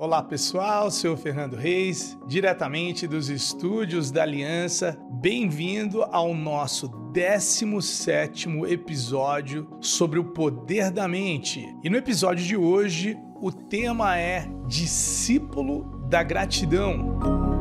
Olá pessoal, sou Fernando Reis, diretamente dos estúdios da Aliança. Bem-vindo ao nosso 17 episódio sobre o poder da mente. E no episódio de hoje, o tema é Discípulo da Gratidão.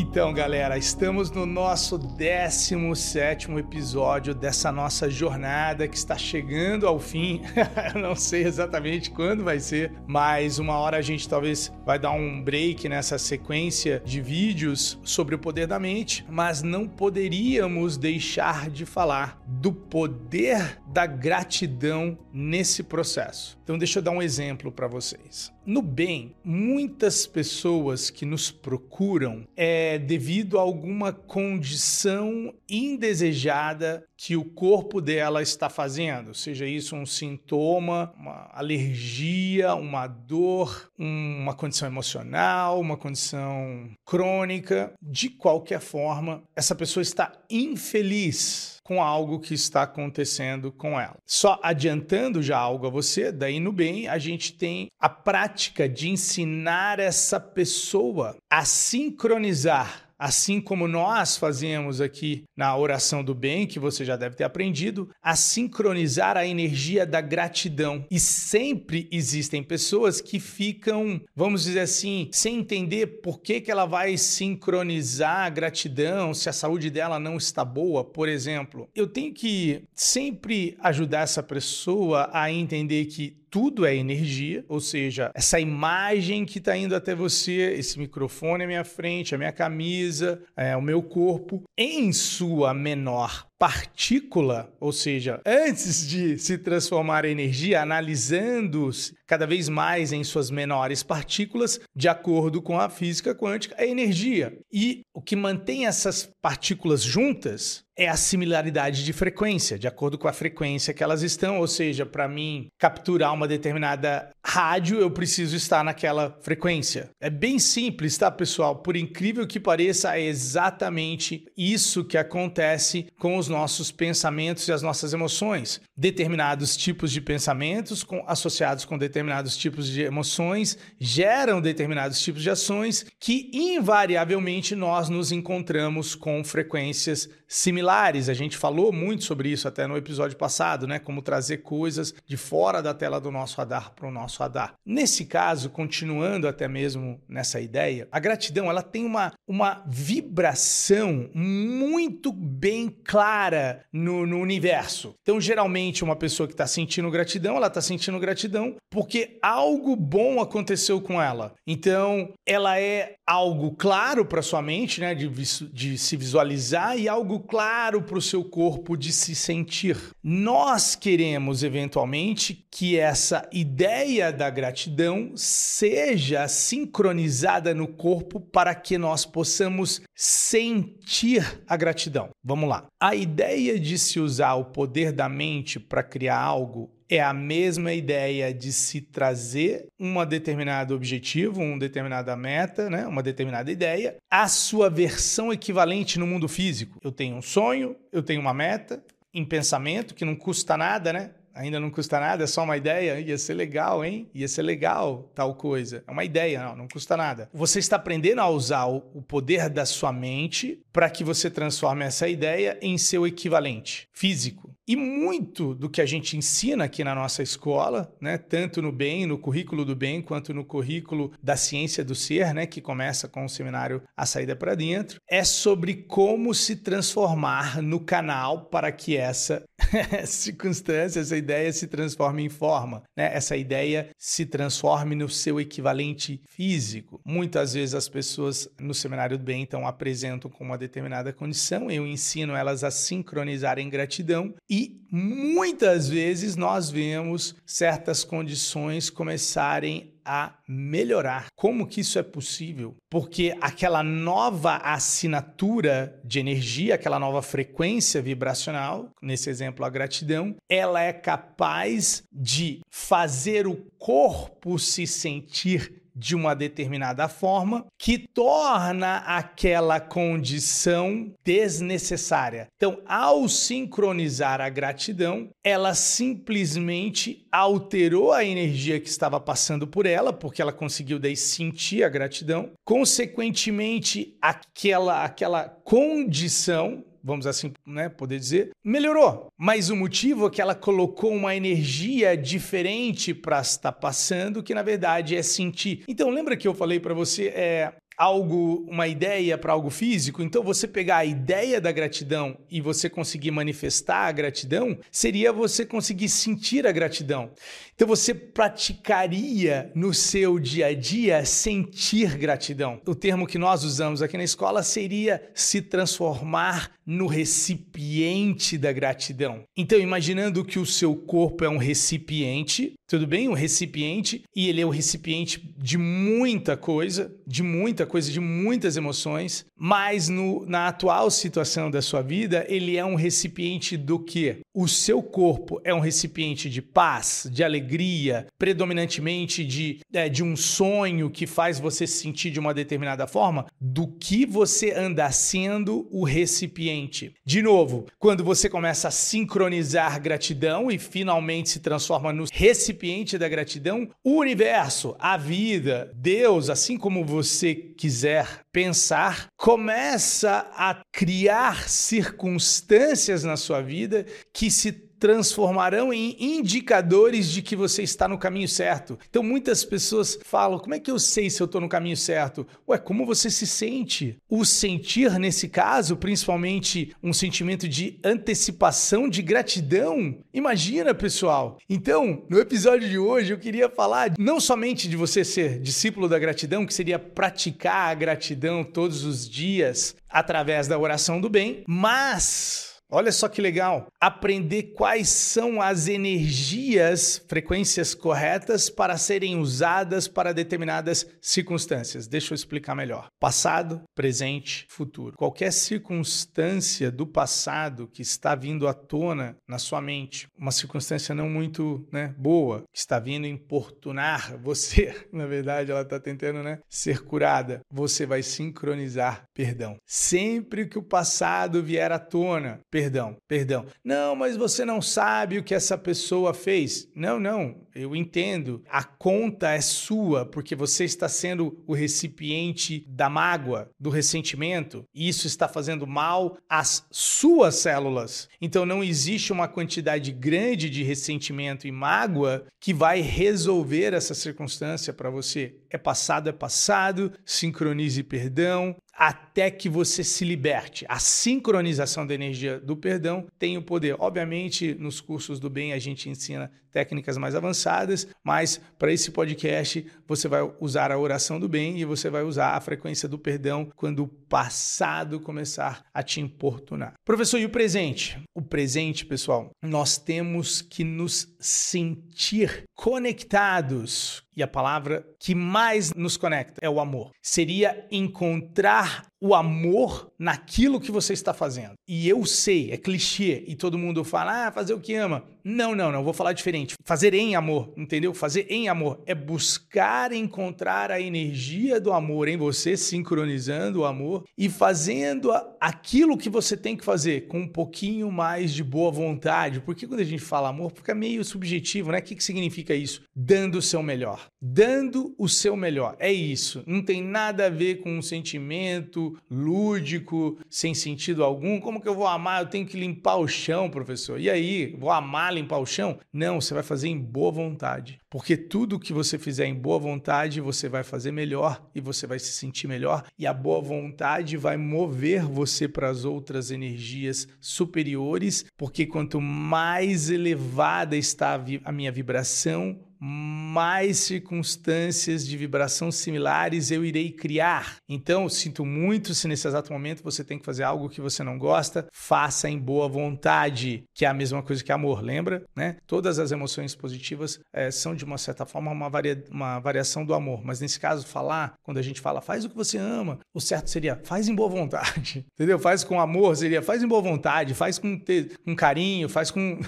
Então, galera, estamos no nosso 17 episódio dessa nossa jornada que está chegando ao fim. Eu não sei exatamente quando vai ser, mas uma hora a gente talvez vai dar um break nessa sequência de vídeos sobre o poder da mente, mas não poderíamos deixar de falar do poder da gratidão nesse processo. Então, deixa eu dar um exemplo para vocês. No bem, muitas pessoas que nos procuram é devido a alguma condição indesejada que o corpo dela está fazendo, seja isso um sintoma, uma alergia, uma dor, uma condição emocional, uma condição crônica, de qualquer forma, essa pessoa está infeliz com algo que está acontecendo com ela. Só adiantando já algo a você, daí no bem a gente tem a prática de ensinar essa pessoa a sincronizar assim como nós fazemos aqui na oração do bem, que você já deve ter aprendido, a sincronizar a energia da gratidão. E sempre existem pessoas que ficam, vamos dizer assim, sem entender por que, que ela vai sincronizar a gratidão se a saúde dela não está boa, por exemplo. Eu tenho que sempre ajudar essa pessoa a entender que tudo é energia, ou seja, essa imagem que está indo até você, esse microfone à minha frente, a minha camisa, é, o meu corpo, em sua menor partícula, ou seja, antes de se transformar em energia, analisando cada vez mais em suas menores partículas, de acordo com a física quântica, é energia. E o que mantém essas partículas juntas é a similaridade de frequência, de acordo com a frequência que elas estão, ou seja, para mim capturar uma determinada rádio, eu preciso estar naquela frequência. É bem simples, tá, pessoal? Por incrível que pareça, é exatamente isso que acontece com os nossos pensamentos e as nossas emoções. Determinados tipos de pensamentos com, associados com determinados tipos de emoções geram determinados tipos de ações que invariavelmente nós nos encontramos com frequências similares. A gente falou muito sobre isso até no episódio passado, né? Como trazer coisas de fora da tela do nosso radar para o nosso radar. Nesse caso, continuando até mesmo nessa ideia, a gratidão ela tem uma, uma vibração muito bem clara no, no universo. Então, geralmente, uma pessoa que está sentindo gratidão, ela está sentindo gratidão porque algo bom aconteceu com ela. Então, ela é algo claro para sua mente, né? De, de se visualizar e algo claro para o seu corpo de se sentir. Nós queremos, eventualmente, que essa ideia da gratidão seja sincronizada no corpo para que nós possamos sentir a gratidão. Vamos lá. A ideia de se usar o poder da mente para criar algo é a mesma ideia de se trazer um determinado objetivo, uma determinada meta, né? uma determinada ideia, a sua versão equivalente no mundo físico. Eu tenho um sonho, eu tenho uma meta em pensamento que não custa nada, né? Ainda não custa nada, é só uma ideia, ia ser legal, hein? Ia ser legal tal coisa. É uma ideia, não, não custa nada. Você está aprendendo a usar o poder da sua mente para que você transforme essa ideia em seu equivalente físico. E muito do que a gente ensina aqui na nossa escola, né, tanto no bem, no currículo do bem, quanto no currículo da ciência do ser, né, que começa com o seminário A Saída para Dentro, é sobre como se transformar no canal para que essa circunstância, essa ideia se transforme em forma, né? essa ideia se transforme no seu equivalente físico. Muitas vezes as pessoas no seminário do bem então apresentam com uma determinada condição, eu ensino elas a sincronizarem gratidão e e muitas vezes nós vemos certas condições começarem a melhorar. Como que isso é possível? Porque aquela nova assinatura de energia, aquela nova frequência vibracional, nesse exemplo a gratidão, ela é capaz de fazer o corpo se sentir de uma determinada forma que torna aquela condição desnecessária. Então, ao sincronizar a gratidão, ela simplesmente alterou a energia que estava passando por ela, porque ela conseguiu daí sentir a gratidão. Consequentemente, aquela aquela condição vamos assim né, poder dizer, melhorou. Mas o motivo é que ela colocou uma energia diferente para estar passando, que na verdade é sentir. Então lembra que eu falei para você, é, algo, uma ideia para algo físico, então você pegar a ideia da gratidão e você conseguir manifestar a gratidão, seria você conseguir sentir a gratidão. Então você praticaria no seu dia a dia sentir gratidão. O termo que nós usamos aqui na escola seria se transformar no recipiente da gratidão. Então, imaginando que o seu corpo é um recipiente, tudo bem? Um recipiente, e ele é o um recipiente de muita coisa, de muita coisa, de muitas emoções, mas no, na atual situação da sua vida, ele é um recipiente do que? O seu corpo é um recipiente de paz, de alegria, predominantemente de, é, de um sonho que faz você se sentir de uma determinada forma, do que você anda sendo o recipiente. De novo, quando você começa a sincronizar gratidão e finalmente se transforma no recipiente da gratidão, o universo, a vida, Deus, assim como você quiser pensar, começa a criar circunstâncias na sua vida que se transformarão em indicadores de que você está no caminho certo. Então muitas pessoas falam: como é que eu sei se eu estou no caminho certo? Ué, como você se sente? O sentir, nesse caso, principalmente um sentimento de antecipação, de gratidão. Imagina, pessoal. Então, no episódio de hoje, eu queria falar não somente de você ser discípulo da gratidão, que seria praticar a gratidão todos os dias através da oração do bem, mas Olha só que legal! Aprender quais são as energias, frequências corretas para serem usadas para determinadas circunstâncias. Deixa eu explicar melhor. Passado, presente, futuro. Qualquer circunstância do passado que está vindo à tona na sua mente, uma circunstância não muito né, boa, que está vindo importunar você, na verdade, ela está tentando né, ser curada, você vai sincronizar perdão. Sempre que o passado vier à tona, perdão, perdão. Não, mas você não sabe o que essa pessoa fez. Não, não, eu entendo. A conta é sua, porque você está sendo o recipiente da mágoa, do ressentimento, e isso está fazendo mal às suas células. Então não existe uma quantidade grande de ressentimento e mágoa que vai resolver essa circunstância para você. É passado, é passado, sincronize perdão, até que você se liberte. A sincronização da energia do perdão tem o poder. Obviamente, nos cursos do bem a gente ensina técnicas mais avançadas, mas para esse podcast você vai usar a oração do bem e você vai usar a frequência do perdão quando o passado começar a te importunar. Professor, e o presente? O presente, pessoal, nós temos que nos sentir conectados e a palavra que mais nos conecta é o amor. Seria encontrar o amor naquilo que você está fazendo. E eu sei, é clichê, e todo mundo fala, ah, fazer o que ama. Não, não, não, vou falar diferente. Fazer em amor, entendeu? Fazer em amor é buscar encontrar a energia do amor em você, sincronizando o amor e fazendo aquilo que você tem que fazer com um pouquinho mais de boa vontade. Porque quando a gente fala amor, fica meio subjetivo, né? O que, que significa isso? Dando o seu melhor. Dando o seu melhor. É isso. Não tem nada a ver com um sentimento lúdico, sem sentido algum. Como que eu vou amar? Eu tenho que limpar o chão, professor. E aí, vou amar limpar o chão? Não, você vai fazer em boa vontade. Porque tudo que você fizer em boa vontade, você vai fazer melhor e você vai se sentir melhor. E a boa vontade vai mover você para as outras energias superiores, porque quanto mais elevada está a minha vibração, mais circunstâncias de vibração similares eu irei criar. Então, sinto muito se nesse exato momento você tem que fazer algo que você não gosta, faça em boa vontade, que é a mesma coisa que amor, lembra? Né? Todas as emoções positivas é, são, de uma certa forma, uma, varia uma variação do amor. Mas nesse caso, falar, quando a gente fala faz o que você ama, o certo seria faz em boa vontade, entendeu? Faz com amor, seria faz em boa vontade, faz com, com carinho, faz com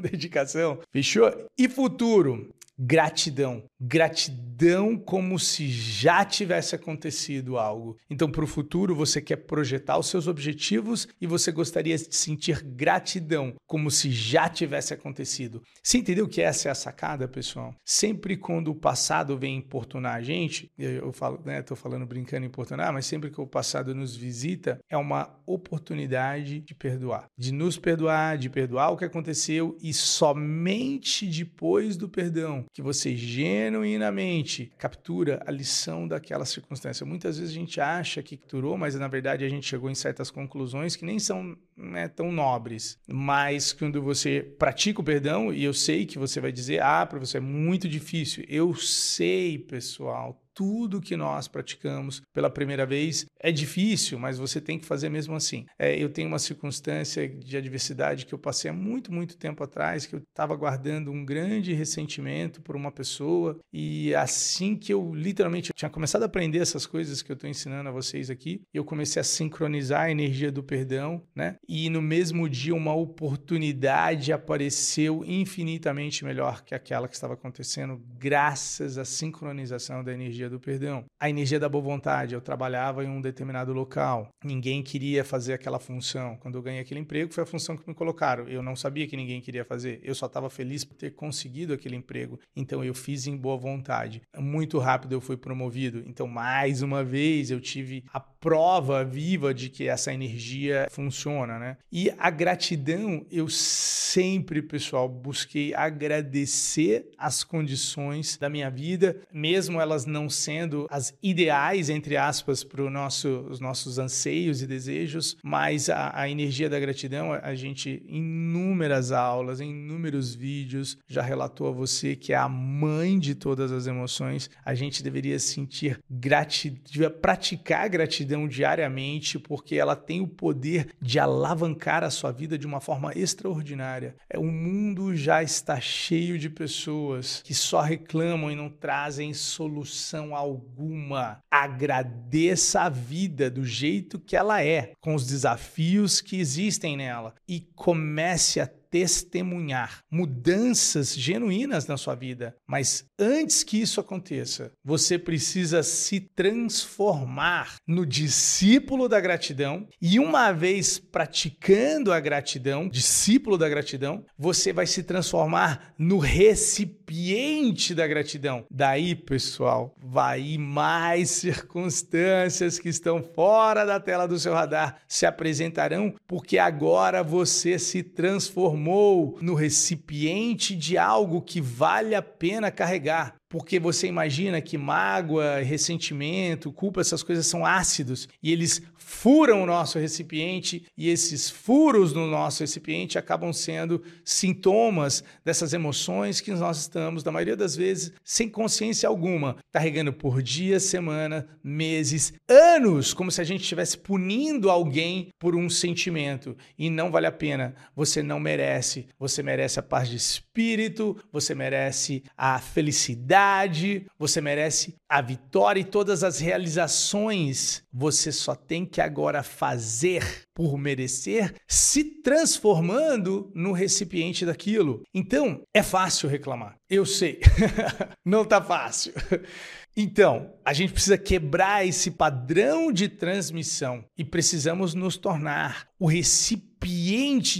dedicação. Fechou? E futuro? Gratidão. Gratidão como se já tivesse acontecido algo. Então, para o futuro, você quer projetar os seus objetivos e você gostaria de sentir gratidão, como se já tivesse acontecido. Você entendeu que essa é a sacada, pessoal? Sempre quando o passado vem importunar a gente, eu falo, né, tô falando brincando importunar, mas sempre que o passado nos visita, é uma oportunidade de perdoar, de nos perdoar, de perdoar o que aconteceu e somente depois do perdão que você genuinamente captura a lição daquela circunstância. Muitas vezes a gente acha que capturou, mas na verdade a gente chegou em certas conclusões que nem são né, tão nobres. Mas quando você pratica o perdão, e eu sei que você vai dizer, ah, para você é muito difícil. Eu sei, pessoal, tudo que nós praticamos pela primeira vez é difícil, mas você tem que fazer mesmo assim. É, eu tenho uma circunstância de adversidade que eu passei há muito, muito tempo atrás, que eu estava guardando um grande ressentimento por uma pessoa, e assim que eu literalmente tinha começado a aprender essas coisas que eu estou ensinando a vocês aqui, eu comecei a sincronizar a energia do perdão, né? E no mesmo dia uma oportunidade apareceu infinitamente melhor que aquela que estava acontecendo, graças à sincronização da energia do perdão. A energia da boa vontade. Eu trabalhava em um determinado local. Ninguém queria fazer aquela função. Quando eu ganhei aquele emprego, foi a função que me colocaram. Eu não sabia que ninguém queria fazer. Eu só estava feliz por ter conseguido aquele emprego. Então eu fiz em boa vontade. Muito rápido eu fui promovido. Então, mais uma vez, eu tive a prova viva de que essa energia funciona, né? E a gratidão, eu sempre, pessoal, busquei agradecer as condições da minha vida, mesmo elas não sendo as ideais, entre aspas, para nosso, os nossos anseios e desejos, mas a, a energia da gratidão, a gente, em inúmeras aulas, em inúmeros vídeos, já relatou a você que é a mãe de todas as emoções. A gente deveria sentir gratidão, praticar gratidão diariamente, porque ela tem o poder de alavancar a sua vida de uma forma extraordinária. É, o mundo já está cheio de pessoas que só reclamam e não trazem solução alguma. Agradeça a vida do jeito que ela é, com os desafios que existem nela e comece a testemunhar mudanças genuínas na sua vida. Mas antes que isso aconteça, você precisa se transformar no discípulo da gratidão. E uma vez praticando a gratidão, discípulo da gratidão, você vai se transformar no recipiente da gratidão. Daí, pessoal, vai mais circunstâncias que estão fora da tela do seu radar se apresentarão, porque agora você se transformou no recipiente de algo que vale a pena carregar. Porque você imagina que mágoa, ressentimento, culpa, essas coisas são ácidos e eles furam o nosso recipiente e esses furos no nosso recipiente acabam sendo sintomas dessas emoções que nós estamos, na maioria das vezes, sem consciência alguma, carregando por dias, semana, meses, anos, como se a gente estivesse punindo alguém por um sentimento e não vale a pena. Você não merece. Você merece a paz de espírito, você merece a felicidade, você merece a vitória e todas as realizações. Você só tem que agora fazer por merecer, se transformando no recipiente daquilo. Então, é fácil reclamar. Eu sei. Não tá fácil. Então, a gente precisa quebrar esse padrão de transmissão e precisamos nos tornar o recipiente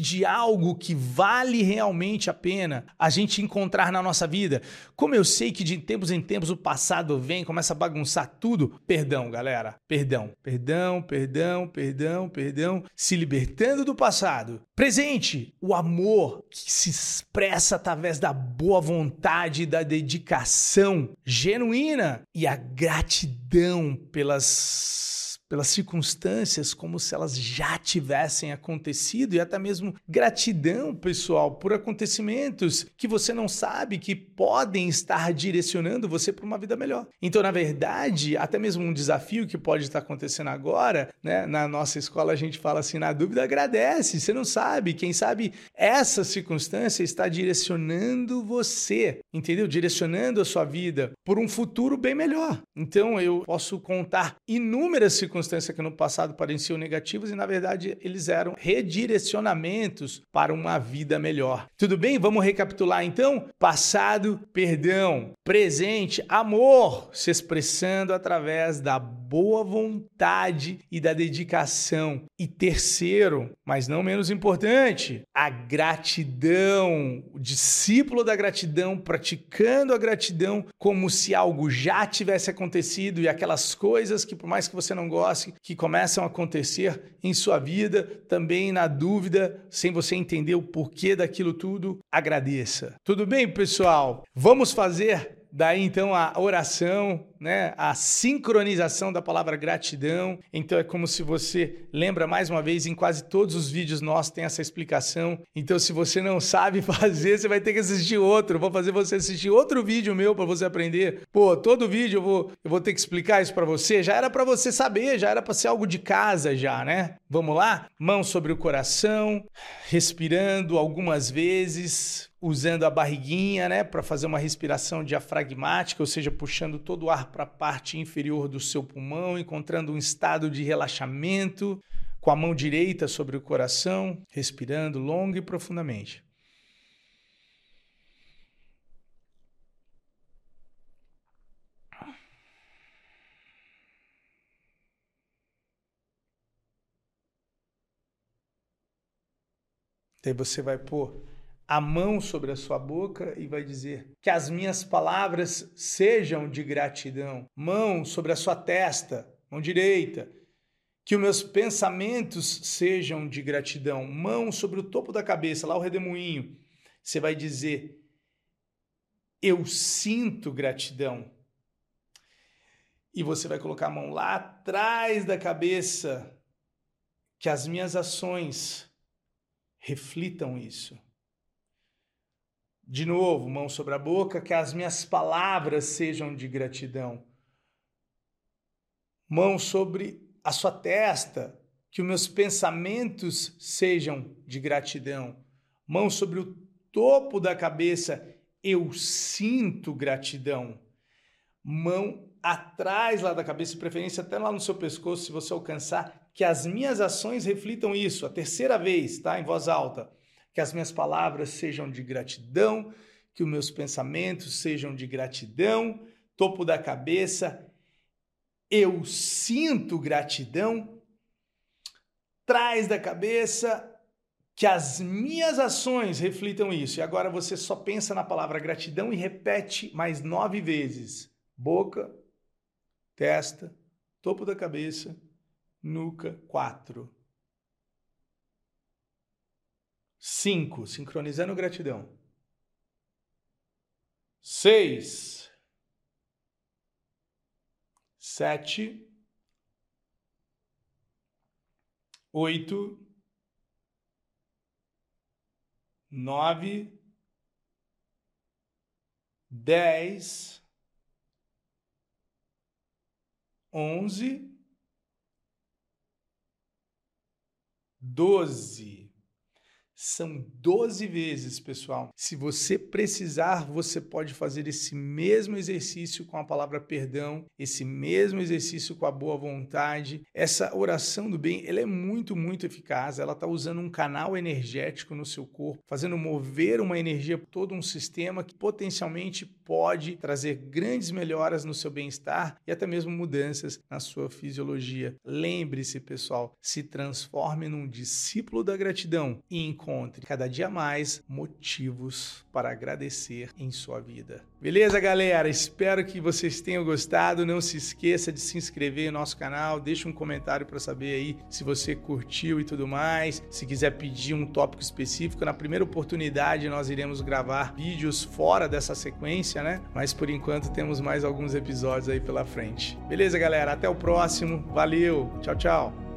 de algo que vale realmente a pena a gente encontrar na nossa vida. Como eu sei que de tempos em tempos o passado vem, começa a bagunçar tudo, perdão, galera. Perdão, perdão, perdão, perdão, perdão. Se libertando do passado. Presente, o amor que se expressa através da boa vontade da dedicação genuína e a gratidão pelas pelas circunstâncias como se elas já tivessem acontecido e até mesmo gratidão, pessoal, por acontecimentos que você não sabe que podem estar direcionando você para uma vida melhor. Então, na verdade, até mesmo um desafio que pode estar acontecendo agora, né? Na nossa escola a gente fala assim, na dúvida agradece, você não sabe, quem sabe essa circunstância está direcionando você, entendeu? Direcionando a sua vida por um futuro bem melhor. Então, eu posso contar inúmeras circunstâncias circunstâncias que no passado pareciam negativas e na verdade eles eram redirecionamentos para uma vida melhor. Tudo bem? Vamos recapitular então? Passado, perdão, presente, amor, se expressando através da boa vontade e da dedicação. E terceiro, mas não menos importante, a gratidão, o discípulo da gratidão, praticando a gratidão como se algo já tivesse acontecido e aquelas coisas que, por mais que você não goste, que começam a acontecer em sua vida, também na dúvida, sem você entender o porquê daquilo tudo, agradeça. Tudo bem, pessoal? Vamos fazer daí então a oração né? A sincronização da palavra gratidão. Então é como se você lembra mais uma vez em quase todos os vídeos nossos tem essa explicação. Então se você não sabe fazer, você vai ter que assistir outro. vou fazer você assistir outro vídeo meu para você aprender. Pô, todo vídeo eu vou eu vou ter que explicar isso para você. Já era para você saber, já era para ser algo de casa já, né? Vamos lá? Mão sobre o coração, respirando algumas vezes, usando a barriguinha, né, para fazer uma respiração diafragmática, ou seja, puxando todo o ar para a parte inferior do seu pulmão, encontrando um estado de relaxamento, com a mão direita sobre o coração, respirando longo e profundamente. Daí você vai pôr a mão sobre a sua boca e vai dizer: Que as minhas palavras sejam de gratidão. Mão sobre a sua testa, mão direita. Que os meus pensamentos sejam de gratidão. Mão sobre o topo da cabeça, lá o redemoinho. Você vai dizer: Eu sinto gratidão. E você vai colocar a mão lá atrás da cabeça. Que as minhas ações reflitam isso. De novo, mão sobre a boca, que as minhas palavras sejam de gratidão. Mão sobre a sua testa, que os meus pensamentos sejam de gratidão. Mão sobre o topo da cabeça, eu sinto gratidão. Mão atrás lá da cabeça, preferência até lá no seu pescoço, se você alcançar, que as minhas ações reflitam isso. A terceira vez, tá? Em voz alta que as minhas palavras sejam de gratidão, que os meus pensamentos sejam de gratidão, topo da cabeça, eu sinto gratidão, trás da cabeça, que as minhas ações reflitam isso. E agora você só pensa na palavra gratidão e repete mais nove vezes: boca, testa, topo da cabeça, nuca, quatro. 5. Sincronizando gratidão. 6. 7. 8. 9. 10. 11. 12. São 12 vezes, pessoal. Se você precisar, você pode fazer esse mesmo exercício com a palavra perdão, esse mesmo exercício com a boa vontade. Essa oração do bem, ela é muito, muito eficaz. Ela está usando um canal energético no seu corpo, fazendo mover uma energia, todo um sistema que potencialmente pode trazer grandes melhoras no seu bem-estar e até mesmo mudanças na sua fisiologia. Lembre-se, pessoal, se transforme num discípulo da gratidão e encontre cada dia mais motivos para agradecer em sua vida. Beleza, galera? Espero que vocês tenham gostado. Não se esqueça de se inscrever no nosso canal, deixa um comentário para saber aí se você curtiu e tudo mais. Se quiser pedir um tópico específico, na primeira oportunidade nós iremos gravar vídeos fora dessa sequência, né? Mas por enquanto temos mais alguns episódios aí pela frente. Beleza, galera? Até o próximo. Valeu. Tchau, tchau.